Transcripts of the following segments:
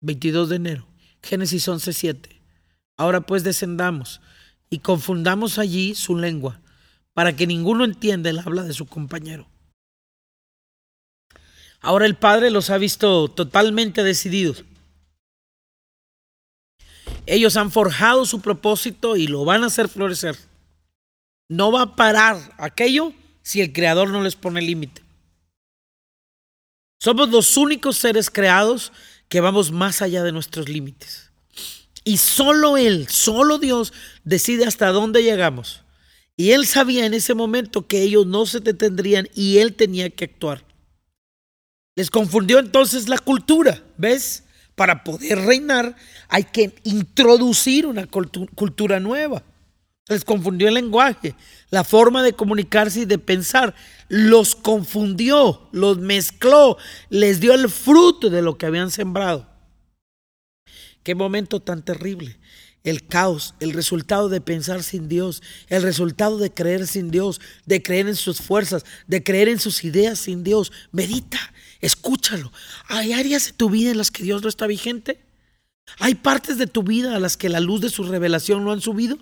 22 de enero, Génesis 11:7. Ahora pues descendamos y confundamos allí su lengua, para que ninguno entienda el habla de su compañero. Ahora el Padre los ha visto totalmente decididos. Ellos han forjado su propósito y lo van a hacer florecer. No va a parar aquello si el Creador no les pone límite. Somos los únicos seres creados que vamos más allá de nuestros límites. Y solo Él, solo Dios decide hasta dónde llegamos. Y Él sabía en ese momento que ellos no se detendrían y Él tenía que actuar. Les confundió entonces la cultura, ¿ves? Para poder reinar hay que introducir una cultura nueva. Les confundió el lenguaje, la forma de comunicarse y de pensar. Los confundió, los mezcló, les dio el fruto de lo que habían sembrado. Qué momento tan terrible. El caos, el resultado de pensar sin Dios, el resultado de creer sin Dios, de creer en sus fuerzas, de creer en sus ideas sin Dios. Medita, escúchalo. ¿Hay áreas de tu vida en las que Dios no está vigente? ¿Hay partes de tu vida a las que la luz de su revelación no han subido?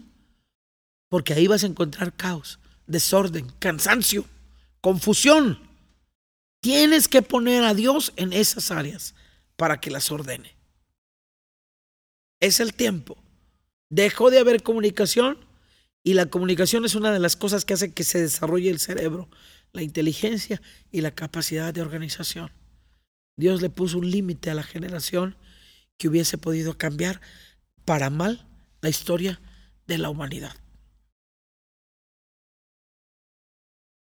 Porque ahí vas a encontrar caos, desorden, cansancio, confusión. Tienes que poner a Dios en esas áreas para que las ordene. Es el tiempo. Dejó de haber comunicación y la comunicación es una de las cosas que hace que se desarrolle el cerebro, la inteligencia y la capacidad de organización. Dios le puso un límite a la generación que hubiese podido cambiar para mal la historia de la humanidad.